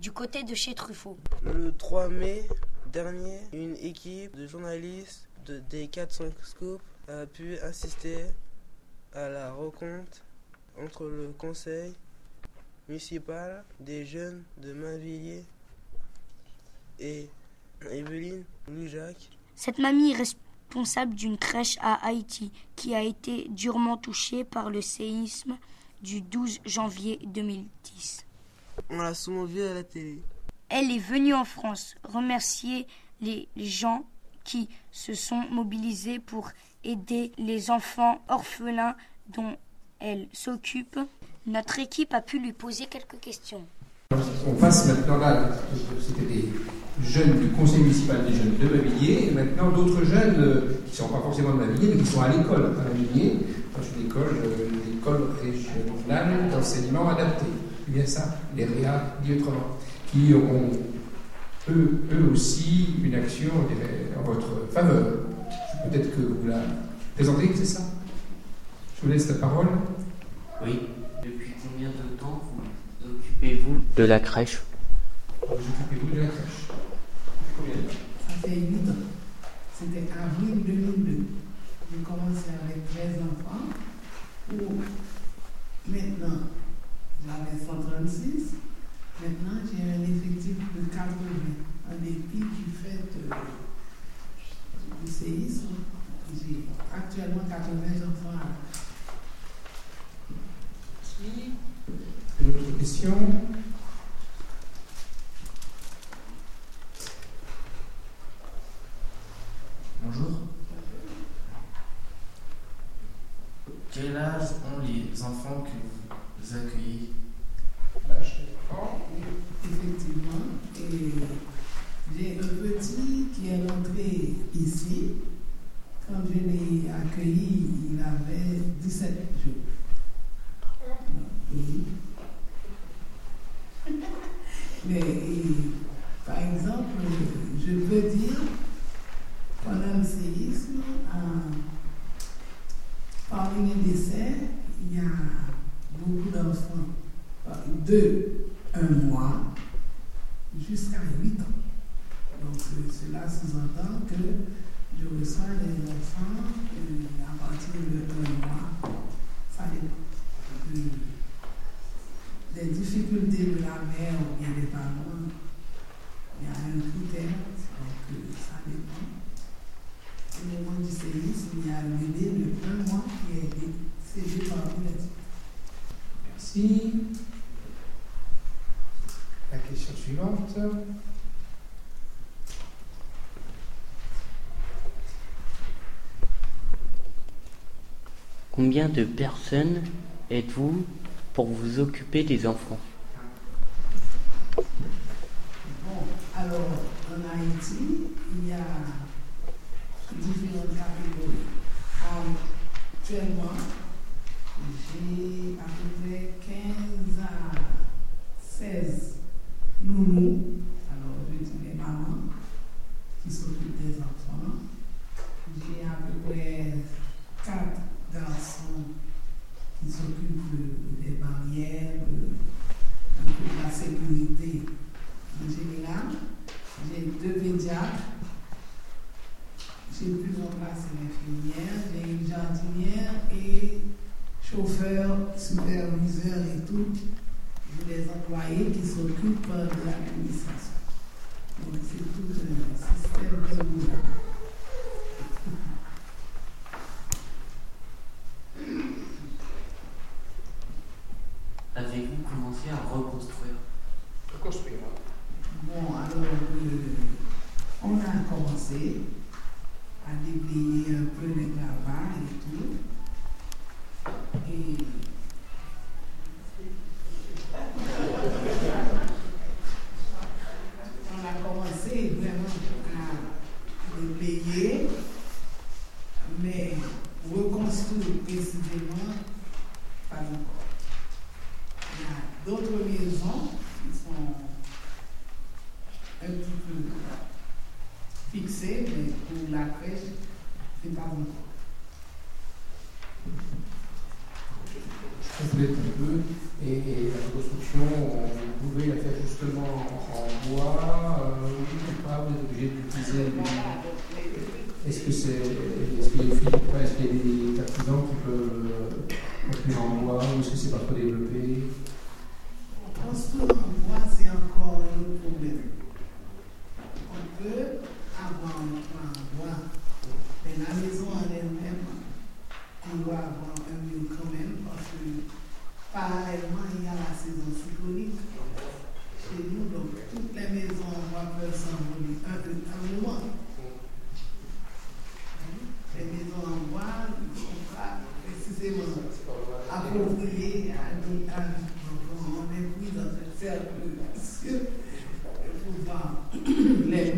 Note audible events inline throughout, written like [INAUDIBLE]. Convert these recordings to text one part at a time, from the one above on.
du côté de chez Truffaut. Le 3 mai dernier, une équipe de journalistes de, des 400 Scoops a pu assister à la rencontre entre le conseil municipal des jeunes de Mainvilliers et Evelyne Louis-Jacques. Cette mamie est responsable d'une crèche à Haïti qui a été durement touchée par le séisme du 12 janvier 2010. On l'a souvent vu à la télé. Elle est venue en France remercier les gens qui se sont mobilisés pour aider les enfants orphelins dont elle s'occupe. Notre équipe a pu lui poser quelques questions. On passe maintenant là, c'était des jeunes du conseil municipal des jeunes de Mavilliers, et maintenant d'autres jeunes euh, qui ne sont pas forcément de Mavilliers, mais qui sont à l'école à Mavilliers, dans une école, euh, l'école régionale d'enseignement adapté. C'est bien ça, les REA, dit autrement, qui ont eux, eux aussi une action en votre faveur. Peut-être que vous la présentez, c'est ça? Je vous laisse la parole. Oui. Depuis combien de temps vous occupez-vous de la crèche? Vous occupez-vous de la crèche? Combien de temps? Ça fait 8 ans. C'était avril 2002. J'ai commencé avec 13 enfants. Où maintenant, j'avais 136. Maintenant, j'ai un effectif de 80. Un dépit du fait du séisme. J'ai actuellement 80 enfants à Merci. D'autres questions Bonjour. Quel âge ont les enfants que vous accueillez? Effectivement. Et j'ai un petit qui est rentré ici. Quand je l'ai accueilli, il avait 17 jours par exemple, je peux dire, pendant le séisme, parmi les décès, il y a beaucoup d'enfants de un mois jusqu'à 8 ans. Donc cela sous-entend que je reçois les enfants à partir de un mois. Ça dépend de, des difficultés de la mère ou bien des. Il y a un critère, donc ça dépend. Au moment du séisme, il y a le bébé de un mois qui est cédé par les Merci. La question suivante. Combien de personnes êtes-vous pour vous occuper des enfants? Bon, alors en Haïti, il y a différentes catégories. Actuellement, j'ai à peu près 15 à 16 nounous, alors je dis les mamans, qui s'occupent des enfants. J'ai à peu près 4 garçons qui s'occupent des barrières, de, de la sécurité en général. J'ai deux pédiatres. J'ai plus en place une infirmière, j'ai une jardinière et chauffeur, superviseur et tout. Des employés qui s'occupent de l'administration. Donc c'est tout un système que nous avons. Avez-vous commencé à reconstruire? Reconstruire. Bon, alors, euh, on a commencé à déblayer un peu les gravats et tout. On a commencé vraiment à déblayer, mais reconstruire précisément, pas encore. Il y a d'autres maisons qui sont un petit peu fixées, mais c'est pas encore. Je complète un peu. Et, et la reconstruction, vous pouvez la faire justement en bois euh, ou pas Vous êtes obligé d'utiliser Est-ce que c'est. Est-ce qu'il y a est-ce qu'il y a des artisans qui peuvent euh, construire en bois ou est-ce que c'est pas trop développé? Construire en bois, c'est encore un autre problème. On peut avoir un plan en bois, mais la maison en elle-même, on doit avoir un mur quand même parce que parallèlement, il y a la saison cyclonique chez nous. Donc, toutes les maisons en bois peuvent s'envoler un, un moment. Les maisons en bois ne sont pas précisément appropriées à nos à, Donc, on est pris dans un cercle vicieux pour voir et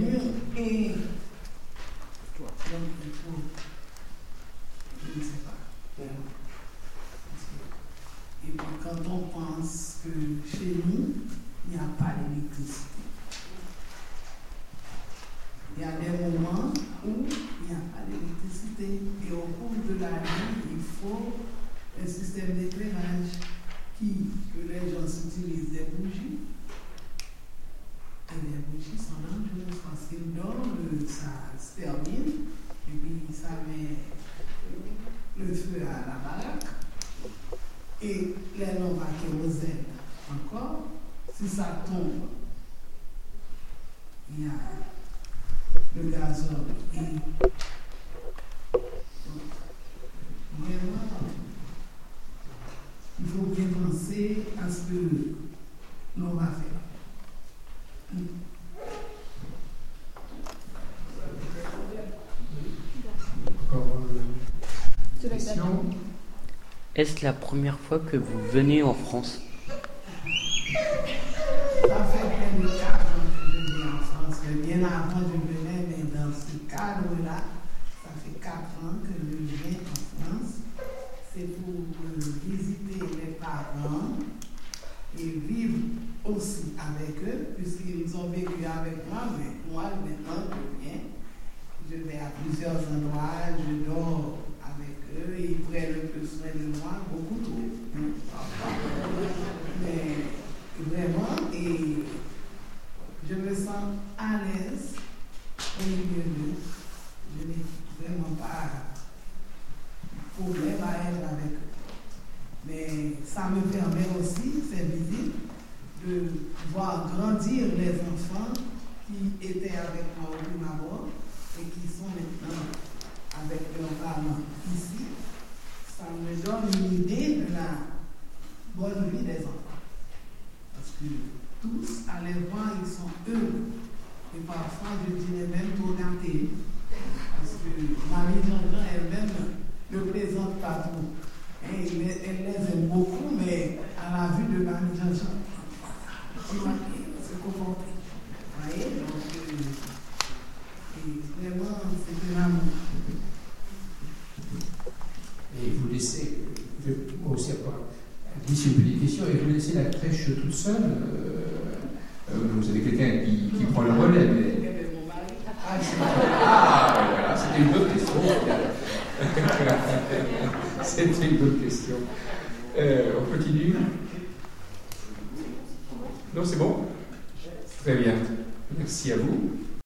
je ne sais pas. Et puis quand on pense que chez nous, il n'y a pas d'électricité, il y a des moments où il n'y a pas d'électricité et au cours de la nuit, il faut un système d'éclairage qui, que les gens utilisent des bougies. Et les bougies sont dangereuses parce qu'ils dorment, ça se termine et puis ça met le feu à la baraque. Et les lampes à kérosène encore, si ça tombe, il y a le gazole. Et vraiment, il faut bien penser à ce que l'on va faire. Encore une question? Est-ce la première fois que vous venez en France? Ça fait près de 4 ans que je viens en France. Bien avant, je venais, mais dans ce cadre-là, ça fait 4 ans que je viens en France. C'est pour euh, visiter les parents et vivre aussi avec eux, puisqu'ils ont vécu avec moi, mais moi, maintenant, je viens. Je vais à plusieurs endroits, je dors avec eux, ils prennent un peu soin de moi, beaucoup trop. Mais vraiment, et je me sens à l'aise au milieu d'eux. Je n'ai vraiment pas de problème à être avec eux. Mais ça me permet aussi, c'est visible, de voir grandir les enfants qui étaient avec moi au et qui sont maintenant avec leurs parents ici. Ça me donne une idée de la bonne vie des enfants. Parce que tous, à voir, ils sont heureux. Et parfois, je dirais même gâtés. Parce que Marie Jean-Jean elle-même ne présente pas trop. Et elle, les- elle les aime beaucoup, mais à la vue de Marie Jean-Jean, elle se comporter. Vous voyez Donc, euh, et vraiment, c'est un amour. Et vous laissez, je vais moi aussi avoir d'ici une petite question, et crèche toute seule euh, euh, Vous avez quelqu'un qui, prend le relais, mais... Ah, ben voilà, c'était une bonne question. [LAUGHS] c'était une bonne question. Euh, on continue Non, c'est bon? Très bien. Merci à vous.